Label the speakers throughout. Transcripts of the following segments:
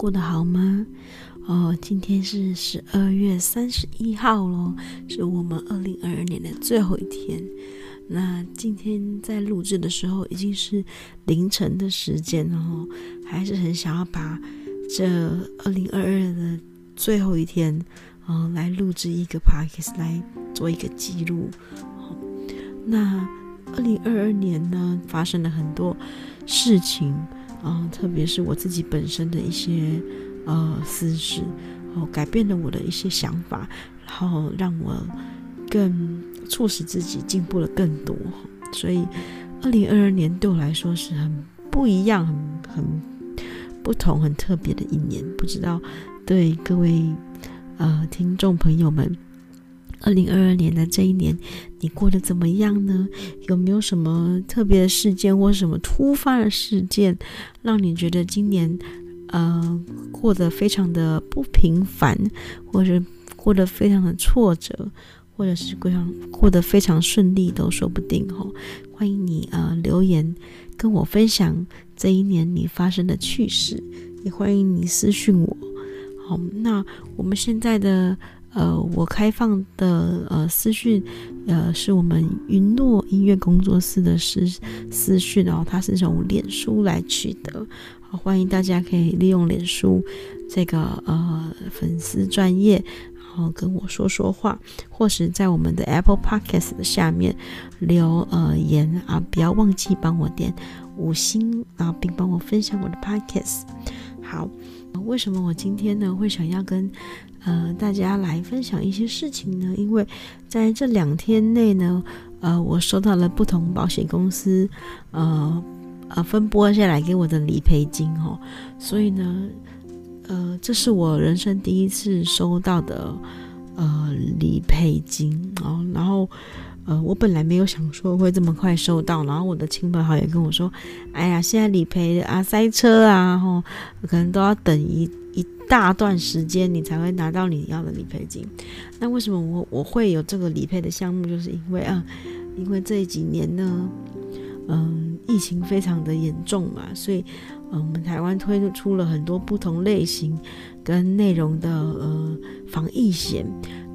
Speaker 1: 过得好吗？哦，今天是十二月三十一号喽，是我们二零二二年的最后一天。那今天在录制的时候已经是凌晨的时间了哦，还是很想要把这二零二二的最后一天，嗯、哦，来录制一个 podcast 来做一个记录。哦，那二零二二年呢，发生了很多。事情啊、特别是我自己本身的一些呃私事，哦，改变了我的一些想法，然后让我更促使自己进步了更多。所以，二零二二年对我来说是很不一样、很很不同、很特别的一年。不知道对各位呃听众朋友们。二零二二年的这一年，你过得怎么样呢？有没有什么特别的事件或什么突发的事件，让你觉得今年呃过得非常的不平凡，或者过得非常的挫折，或者是过上过得非常顺利都说不定哦。欢迎你呃留言跟我分享这一年你发生的趣事，也欢迎你私讯我。好，那我们现在的。呃，我开放的呃私讯，呃是我们云诺音乐工作室的私私讯哦，它是从脸书来取得，好，欢迎大家可以利用脸书这个呃粉丝专业，然后跟我说说话，或是在我们的 Apple Podcast 的下面留呃言啊，不要忘记帮我点五星，啊并帮我分享我的 Podcast。好，为什么我今天呢会想要跟呃，大家来分享一些事情呢，因为在这两天内呢，呃，我收到了不同保险公司呃呃分拨下来给我的理赔金哦，所以呢，呃，这是我人生第一次收到的呃理赔金哦，然后呃，我本来没有想说会这么快收到，然后我的亲朋好友跟我说，哎呀，现在理赔啊塞车啊，吼，可能都要等一。一大段时间你才会拿到你要的理赔金，那为什么我我会有这个理赔的项目？就是因为啊，因为这几年呢，嗯，疫情非常的严重嘛，所以嗯，我们台湾推出了很多不同类型跟内容的呃防疫险。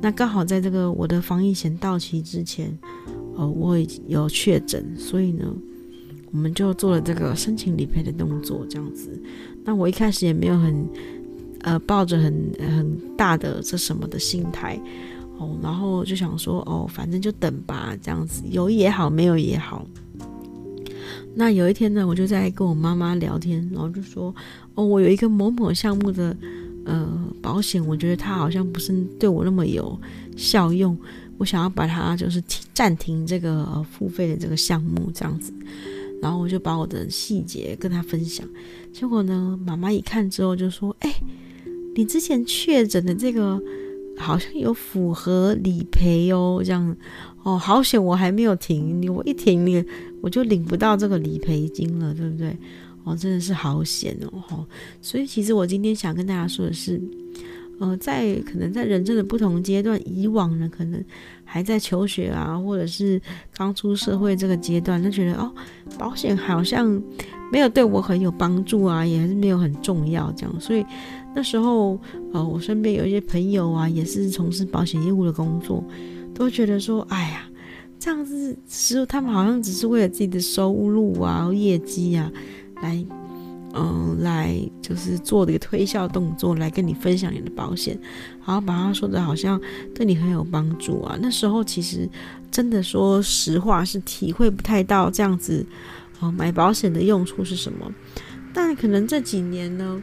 Speaker 1: 那刚好在这个我的防疫险到期之前，呃，我已经有确诊，所以呢，我们就做了这个申请理赔的动作，这样子。那我一开始也没有很。呃，抱着很很大的这什么的心态哦，然后就想说哦，反正就等吧，这样子有也好，没有也好。那有一天呢，我就在跟我妈妈聊天，然后就说哦，我有一个某某项目的呃保险，我觉得它好像不是对我那么有效用，我想要把它就是暂停这个付费的这个项目这样子。然后我就把我的细节跟她分享，结果呢，妈妈一看之后就说，哎。你之前确诊的这个好像有符合理赔哦，这样哦，好险我还没有停，你我一停你我就领不到这个理赔金了，对不对？哦，真的是好险哦，哦，所以其实我今天想跟大家说的是，呃，在可能在人生的不同阶段，以往呢可能还在求学啊，或者是刚出社会这个阶段，就觉得哦，保险好像没有对我很有帮助啊，也还是没有很重要这样，所以。那时候，呃，我身边有一些朋友啊，也是从事保险业务的工作，都觉得说，哎呀，这样子是他们好像只是为了自己的收入啊、业绩啊，来，嗯、呃，来就是做这个推销动作，来跟你分享你的保险，然后把它说的好像对你很有帮助啊。那时候其实真的说实话是体会不太到这样子，哦、呃，买保险的用处是什么。但可能这几年呢。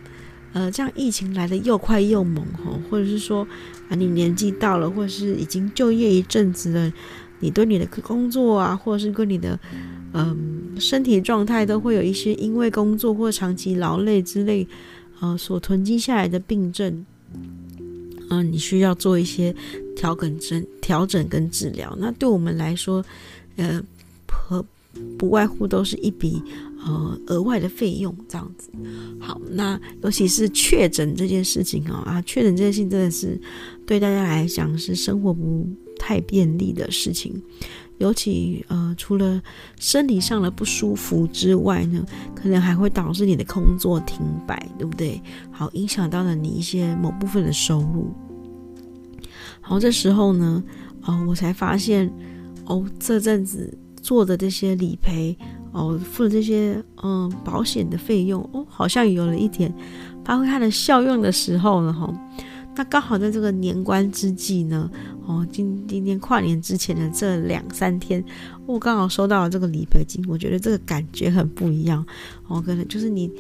Speaker 1: 呃，这样疫情来的又快又猛吼，或者是说啊，你年纪到了，或者是已经就业一阵子了，你对你的工作啊，或者是跟你的嗯、身体状态，都会有一些因为工作或长期劳累之类，呃，所囤积下来的病症，嗯、你需要做一些调整、整调整跟治疗。那对我们来说，呃，和不外乎都是一笔呃额外的费用这样子。好，那尤其是确诊这件事情哦，啊，确诊这件事情真的是对大家来讲是生活不太便利的事情。尤其呃，除了生理上的不舒服之外呢，可能还会导致你的工作停摆，对不对？好，影响到了你一些某部分的收入。好，这时候呢，哦，我才发现，哦，这阵子做的这些理赔，哦，付了这些嗯保险的费用，哦，好像有了一点发挥它的效用的时候了哈。那刚好在这个年关之际呢，哦，今今天跨年之前的这两三天，我刚好收到了这个理赔金，我觉得这个感觉很不一样。哦，可能就是你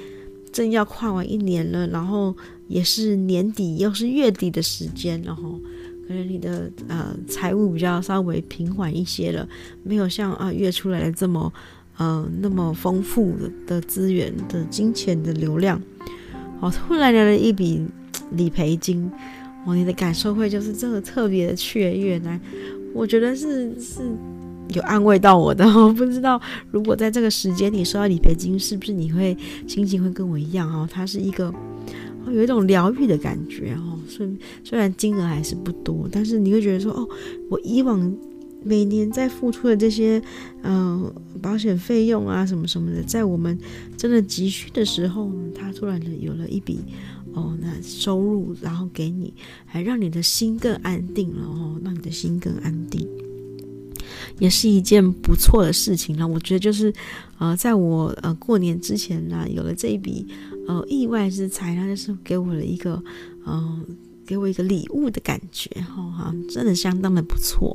Speaker 1: 正要跨完一年了，然后也是年底又是月底的时间，然后可能你的呃财务比较稍微平缓一些了，没有像啊月出来的这么呃那么丰富的的资源的金钱的流量，哦，突然来了一笔。理赔金，哦，你的感受会就是这个特别的雀跃呢？我觉得是是有安慰到我的。我不知道如果在这个时间你收到理赔金，是不是你会心情会跟我一样哦？它是一个，有一种疗愈的感觉哦。虽虽然金额还是不多，但是你会觉得说哦，我以往每年在付出的这些嗯、保险费用啊什么什么的，在我们真的急需的时候，它突然的有了一笔。哦，那收入，然后给你，还让你的心更安定了哦，让你的心更安定，也是一件不错的事情了。我觉得就是，呃，在我呃过年之前呢，有了这一笔呃意外之财，那就是给我了一个，嗯、给我一个礼物的感觉，哈、哈，真的相当的不错。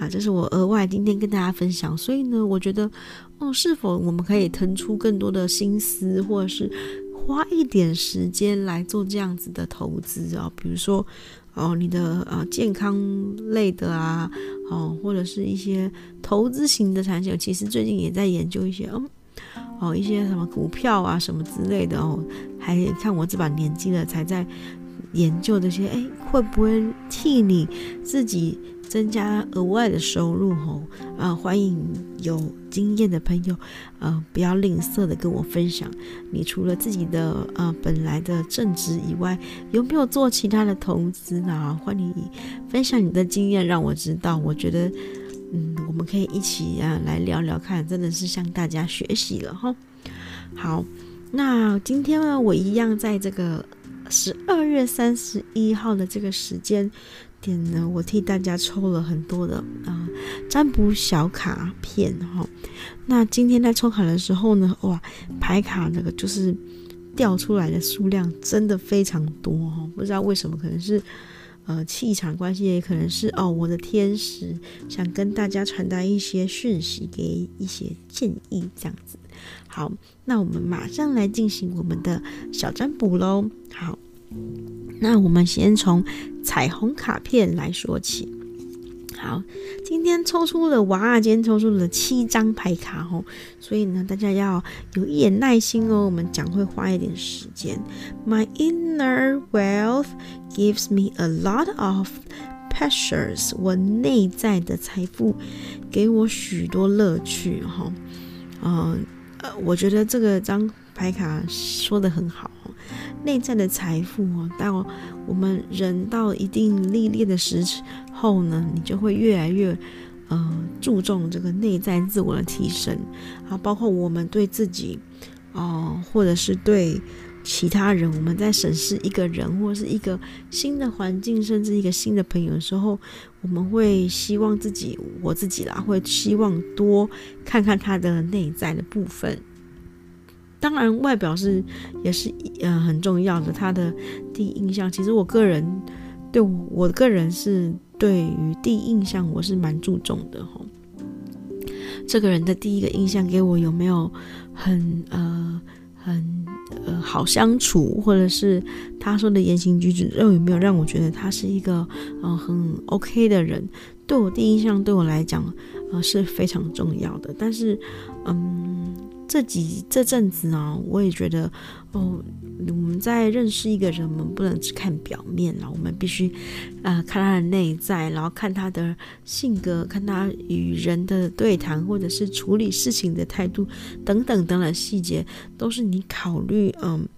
Speaker 1: 啊，这是我额外今天跟大家分享。所以呢，我觉得，哦，是否我们可以腾出更多的心思，或者是？花一点时间来做这样子的投资啊，比如说哦，你的呃健康类的啊，哦，或者是一些投资型的产品，其实最近也在研究一些，嗯，哦，一些什么股票啊什么之类的哦，还看我这把年纪了才在研究这些，哎，会不会替你自己？增加额外的收入吼，啊，欢迎有经验的朋友，呃，不要吝啬的跟我分享。你除了自己的呃本来的正职以外，有没有做其他的投资呢？欢迎你分享你的经验，让我知道。我觉得，嗯，我们可以一起啊来聊聊看，真的是向大家学习了哈。好，那今天呢，我一样在这个十二月三十一号的这个时间。点呢，我替大家抽了很多的啊、呃、占卜小卡片哈。那今天在抽卡的时候呢，哇，牌卡那个就是掉出来的数量真的非常多哈。不知道为什么，可能是呃气场关系，也可能是哦我的天使想跟大家传达一些讯息，给一些建议这样子。好，那我们马上来进行我们的小占卜喽。好。那我们先从彩虹卡片来说起。好，今天抽出了哇，今天抽出了七张牌卡哦，所以呢，大家要有一点耐心哦，我们讲会花一点时间。My inner wealth gives me a lot of pleasures。我内在的财富给我许多乐趣哈。嗯呃，我觉得这个张牌卡说的很好。内在的财富哦，到我们人到一定历练的时候呢，你就会越来越呃注重这个内在自我的提升啊，包括我们对自己哦、或者是对其他人，我们在审视一个人或是一个新的环境，甚至一个新的朋友的时候，我们会希望自己，我自己啦，会希望多看看他的内在的部分。当然，外表是也是呃很重要的。他的第一印象，其实我个人对我，个人是对于第一印象我是蛮注重的哈。这个人的第一个印象给我有没有很呃很呃好相处，或者是他说的言行举止，又有没有让我觉得他是一个、呃、很 OK 的人？对我第一印象对我来讲，呃是非常重要的。但是，嗯，这几这阵子啊，我也觉得，哦，我们在认识一个人，我们不能只看表面了，我们必须，呃，看他的内在，然后看他的性格，看他与人的对谈，或者是处理事情的态度等等等等细节，都是你考虑，嗯，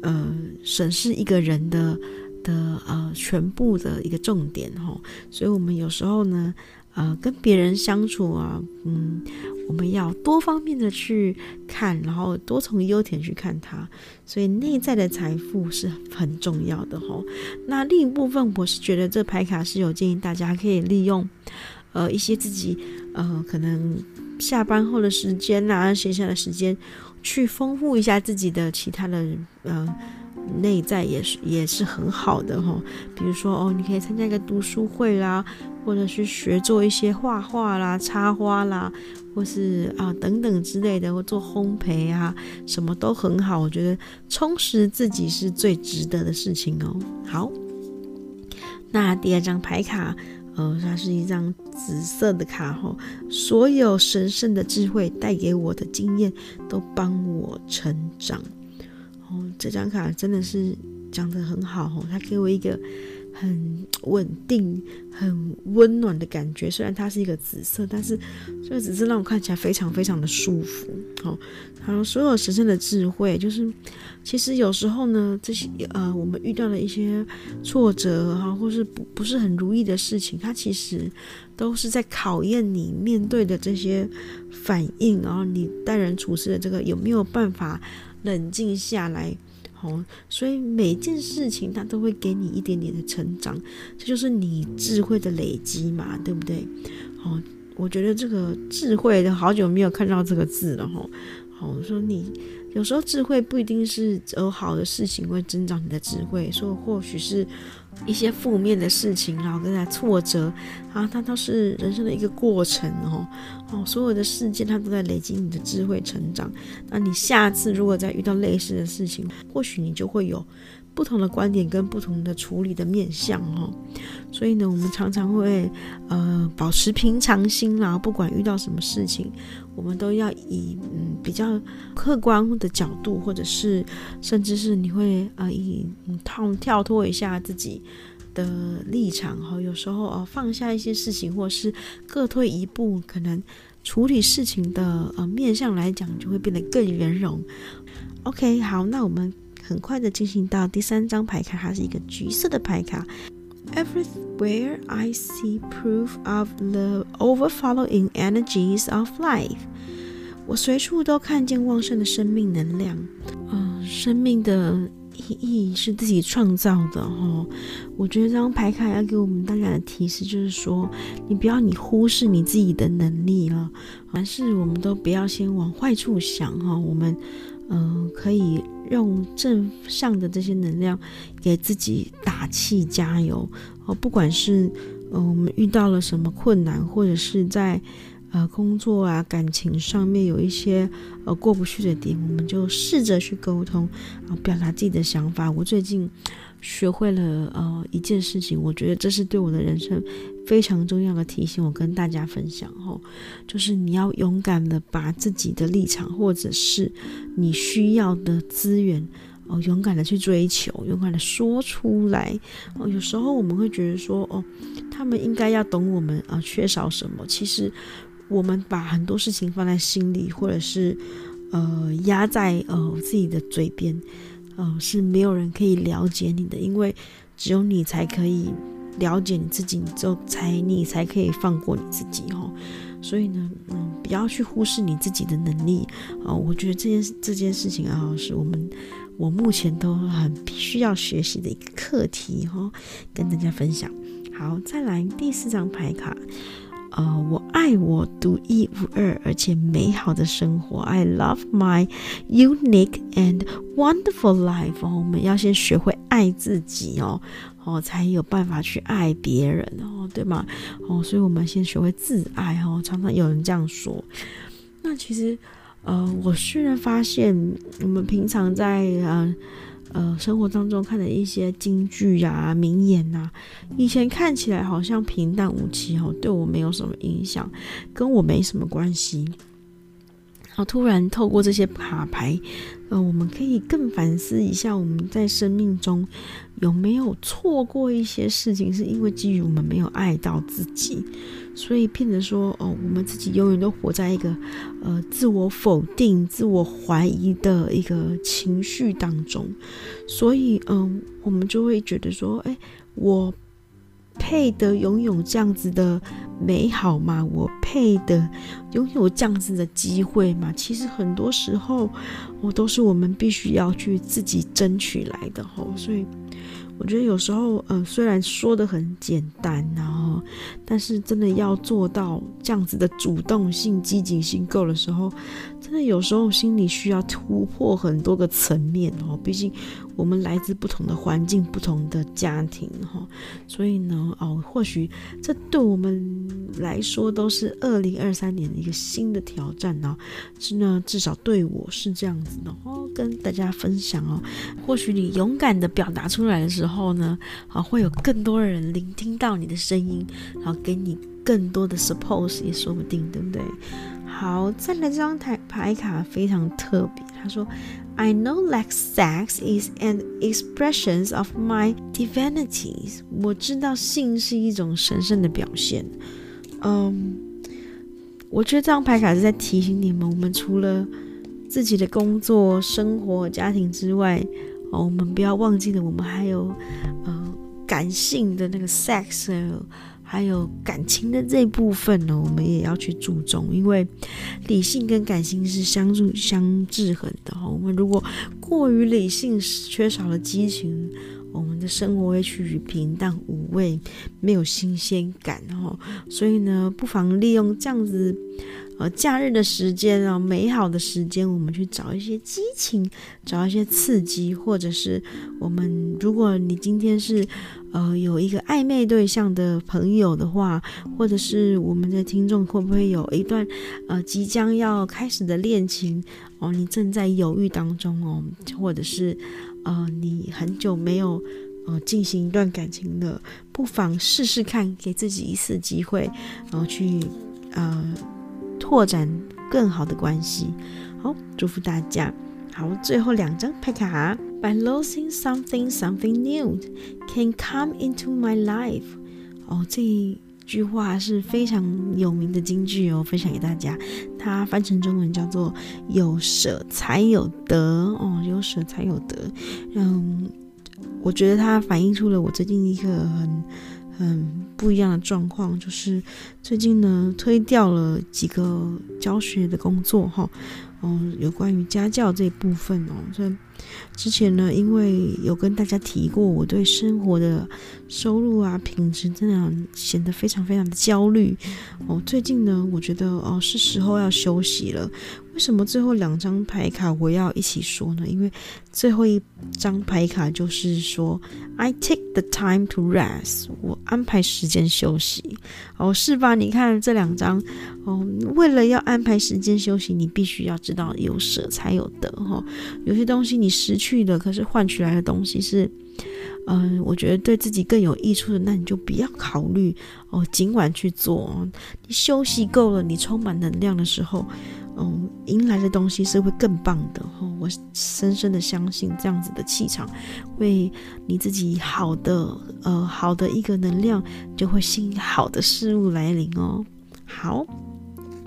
Speaker 1: 呃，审视一个人的。的呃，全部的一个重点哈，所以我们有时候呢，呃，跟别人相处啊，嗯，我们要多方面的去看，然后多从优点去看它，所以内在的财富是很重要的哈。那另一部分，我是觉得这牌卡是有建议大家可以利用，呃，一些自己呃，可能下班后的时间啊，闲暇的时间，去丰富一下自己的其他的呃。内在也是也是很好的哈，比如说哦，你可以参加一个读书会啦，或者去学做一些画画啦、插花啦，或是啊等等之类的，或做烘焙啊，什么都很好。我觉得充实自己是最值得的事情哦。好，那第二张牌卡，呃，它是一张紫色的卡哈，所有神圣的智慧带给我的经验都帮我成长。哦，这张卡真的是讲得很好哦，它给我一个很稳定、很温暖的感觉。虽然它是一个紫色，但是这个紫色让我看起来非常非常的舒服。哦，还有所有神圣的智慧，就是其实有时候呢，这些呃，我们遇到了一些挫折哈，或是不不是很如意的事情，它其实都是在考验你面对的这些反应，然后你待人处事的这个有没有办法。冷静下来，哦，所以每件事情它都会给你一点点的成长，这就是你智慧的累积嘛，对不对？哦，我觉得这个智慧的好久没有看到这个字了，哈，哦，说你。有时候智慧不一定是有好的事情会增长你的智慧，说或许是一些负面的事情，然后跟他挫折，啊，它都是人生的一个过程哦，哦，所有的事件它都在累积你的智慧成长。那你下次如果再遇到类似的事情，或许你就会有。不同的观点跟不同的处理的面向哦，所以呢，我们常常会呃保持平常心啦，不管遇到什么事情，我们都要以嗯比较客观的角度，或者是甚至是你会呃以跳跳脱一下自己的立场哈，有时候哦放下一些事情，或是各退一步，可能处理事情的呃面向来讲，就会变得更圆融。OK，好，那我们。很快的进行到第三张牌卡，它是一个橘色的牌卡。Everywhere I see proof of the overflowing energies of life，我随处都看见旺盛的生命能量。嗯、生命的意义是自己创造的哦。我觉得这张牌卡要给我们大家的提示就是说，你不要你忽视你自己的能力了，凡事我们都不要先往坏处想哈。我们。嗯、可以用正向的这些能量给自己打气加油哦。不管是呃我们遇到了什么困难，或者是在呃工作啊、感情上面有一些呃过不去的点，我们就试着去沟通，啊表达自己的想法。我最近。学会了呃一件事情，我觉得这是对我的人生非常重要的提醒，我跟大家分享吼，就是你要勇敢的把自己的立场或者是你需要的资源哦，勇敢的去追求，勇敢的说出来哦。有时候我们会觉得说哦，他们应该要懂我们啊缺少什么，其实我们把很多事情放在心里，或者是呃压在呃自己的嘴边。嗯、呃，是没有人可以了解你的，因为只有你才可以了解你自己，你就才你才可以放过你自己哦。所以呢，嗯，不要去忽视你自己的能力啊、我觉得这件这件事情啊，是我们我目前都很必须要学习的一个课题哈、哦，跟大家分享。好，再来第四张牌卡。呃，我爱我独一无二而且美好的生活。I love my unique and wonderful life。哦，我们要先学会爱自己哦，哦，才有办法去爱别人哦，对吗？哦，所以我们先学会自爱哦。常常有人这样说。那其实，呃，我虽然发现我们平常在呃呃生活当中看的一些京剧呀、名言呐、以前看起来好像平淡无奇哦，对我没有什么影响，跟我没什么关系。然后突然透过这些卡牌，呃，我们可以更反思一下，我们在生命中有没有错过一些事情，是因为基于我们没有爱到自己，所以变得说，哦，我们自己永远都活在一个呃自我否定、自我怀疑的一个情绪当中，所以，嗯、我们就会觉得说，哎，我。配得拥有这样子的美好吗？我配得拥有这样子的机会吗？其实很多时候，我都是我们必须要去自己争取来的吼，所以。我觉得有时候，嗯、呃，虽然说得很简单，然后，但是真的要做到这样子的主动性、积极性够的时候，真的有时候心里需要突破很多个层面哦。毕竟我们来自不同的环境、不同的家庭哈，所以呢，哦，或许这对我们来说都是二零二三年的一个新的挑战呢。是呢，至少对我是这样子的哦，跟大家分享哦。或许你勇敢的表达出来的时候。呢，啊，会有更多人聆听到你的声音，然后给你更多的 support 也说不定，对不对？好，再来这张牌牌卡非常特别，他说：“I know that sex is an expression of my divinity。”我知道性是一种神圣的表现。嗯，我觉得这张牌卡是在提醒你们，我们除了自己的工作、生活、家庭之外，哦，我们不要忘记了，我们还有呃感性的那个 sex，还有感情的这部分呢，我们也要去注重，因为理性跟感性是相助相制衡的哈。我们如果过于理性，缺少了激情，我们的生活会趋于平淡无味，没有新鲜感哈。所以呢，不妨利用这样子。呃，假日的时间啊，美好的时间，我们去找一些激情，找一些刺激，或者是我们，如果你今天是呃有一个暧昧对象的朋友的话，或者是我们的听众会不会有一段呃即将要开始的恋情哦？你正在犹豫当中哦，或者是呃你很久没有呃进行一段感情的，不妨试试看，给自己一次机会，然后去呃。拓展更好的关系，好，祝福大家。好，最后两张牌卡，By losing something, something new can come into my life。哦，这一句话是非常有名的金句哦，分享给大家。它翻成中文叫做“有舍才有得”哦，有舍才有得。嗯，我觉得它反映出了我最近一个很。嗯，不一样的状况就是最近呢，推掉了几个教学的工作哈，哦，有关于家教这一部分哦，所以之前呢，因为有跟大家提过，我对生活的收入啊品质真的显得非常非常的焦虑哦。最近呢，我觉得哦是时候要休息了。为什么最后两张牌卡我要一起说呢？因为最后一张牌卡就是说，I take the time to rest，我安排时间休息。哦，是吧？你看这两张，哦，为了要安排时间休息，你必须要知道有舍才有得哈、哦。有些东西你失去的，可是换取来的东西是，嗯、我觉得对自己更有益处的，那你就不要考虑哦，尽管去做。你休息够了，你充满能量的时候。嗯，迎来的东西是会更棒的哈！我深深的相信这样子的气场，为你自己好的呃好的一个能量，就会吸引好的事物来临哦。好，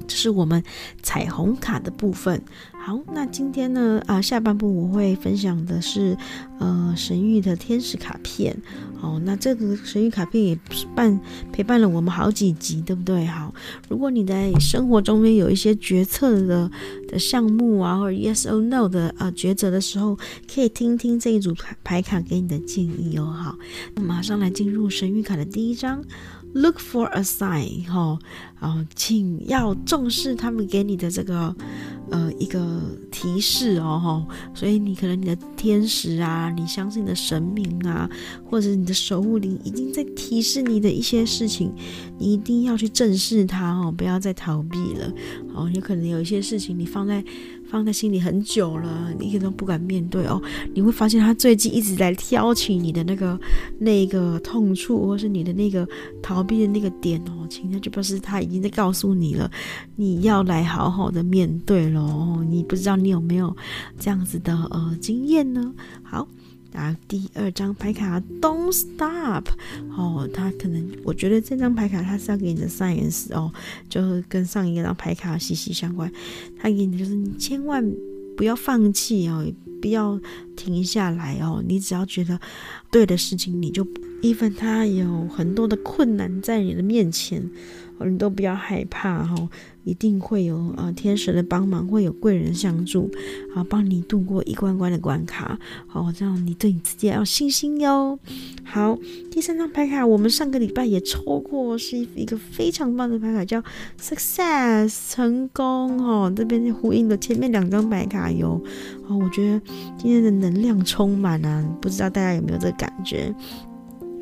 Speaker 1: 这是我们彩虹卡的部分。好，那今天呢啊，下半部我会分享的是呃神域的天使卡片。哦，那这个神域卡片也伴陪伴了我们好几集，对不对？好，如果你在生活中间有一些决策的的项目啊，或者 yes or no 的呃抉择的时候，可以听听这一组牌牌卡给你的建议哦。好，那马上来进入神域卡的第一张。Look for a sign，哈，啊，请要重视他们给你的这个，呃，一个提示哦，哈，所以你可能你的天使啊，你相信的神明啊，或者你的守护灵已经在提示你的一些事情，你一定要去正视它哦，不要再逃避了，哦，有可能有一些事情你放在。放在心里很久了，你一点都不敢面对哦。你会发现他最近一直在挑起你的那个那个痛处，或是你的那个逃避的那个点哦。其实就表示他已经在告诉你了，你要来好好的面对喽。你不知道你有没有这样子的呃经验呢？好。啊，第二张牌卡 Don't Stop 哦，他可能我觉得这张牌卡它是要给你的 science 哦，就跟上一张牌卡息息相关。他给你的就是你千万不要放弃哦，不要停下来哦。你只要觉得对的事情，你就 even 他有很多的困难在你的面前。你都不要害怕哈，一定会有呃天使的帮忙，会有贵人相助，啊，帮你度过一关关的关卡，好，这样你对你自己要有信心哟。好，第三张牌卡我们上个礼拜也抽过，是一个非常棒的牌卡，叫 Success 成功哈。这边呼应的前面两张牌卡哟，哦，我觉得今天的能量充满啊，不知道大家有没有这个感觉？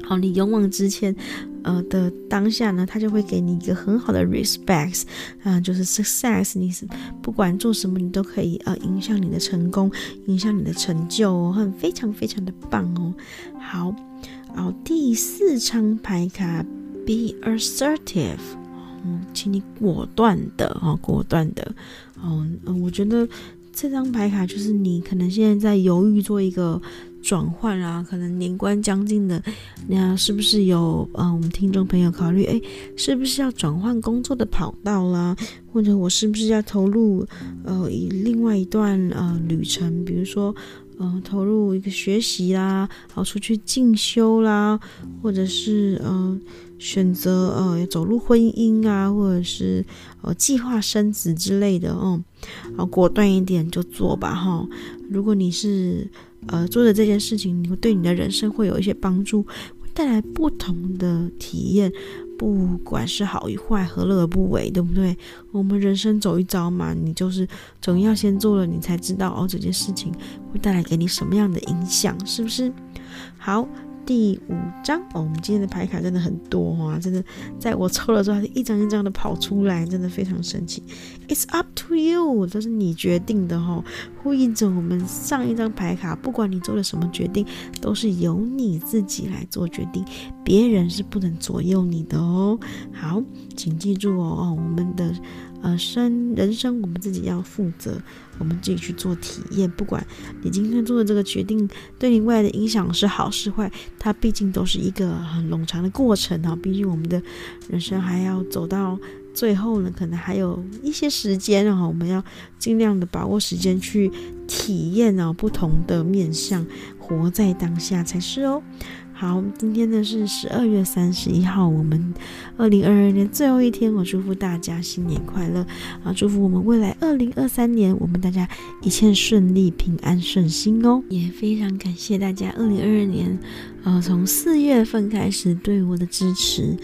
Speaker 1: 好，你勇往直前，呃的当下呢，他就会给你一个很好的 respect，啊、就是 success，你是不管做什么，你都可以呃影响你的成功，影响你的成就哦，很非常非常的棒哦。好，然后第四张牌卡，be assertive，嗯，请你果断的哦，果断的，嗯嗯，我觉得这张牌卡就是你可能现在在犹豫做一个。转换啊，可能年关将近的，那是不是有嗯、呃，我们听众朋友考虑，哎，是不是要转换工作的跑道啦？或者我是不是要投入呃，以另外一段呃旅程，比如说呃，投入一个学习啦，好出去进修啦，或者是呃，选择呃走入婚姻啊，或者是呃计划生子之类的哦，好果断一点就做吧哈。如果你是呃，做的这件事情，你会对你的人生会有一些帮助，会带来不同的体验，不管是好与坏，何乐而不为，对不对？我们人生走一遭嘛，你就是总要先做了，你才知道哦，这件事情会带来给你什么样的影响，是不是？好。第五张哦，我们今天的牌卡真的很多啊，真的，在我抽了之后，它一张一张的跑出来，真的非常神奇。It's up to you，这是你决定的哈，呼应着我们上一张牌卡，不管你做了什么决定，都是由你自己来做决定，别人是不能左右你的哦。好，请记住哦，哦，我们的。呃，生人生我们自己要负责，我们自己去做体验。不管你今天做的这个决定对你未来的影响是好是坏，它毕竟都是一个很冗长的过程哈。毕竟我们的人生还要走到最后呢，可能还有一些时间哈。我们要尽量的把握时间去体验啊，不同的面向，活在当下才是哦。好，今天呢是十二月三十一号，我们二零二二年最后一天，我祝福大家新年快乐啊！祝福我们未来二零二三年，我们大家一切顺利、平安顺心哦！也非常感谢大家二零二二年，呃，从四月份开始对我的支持，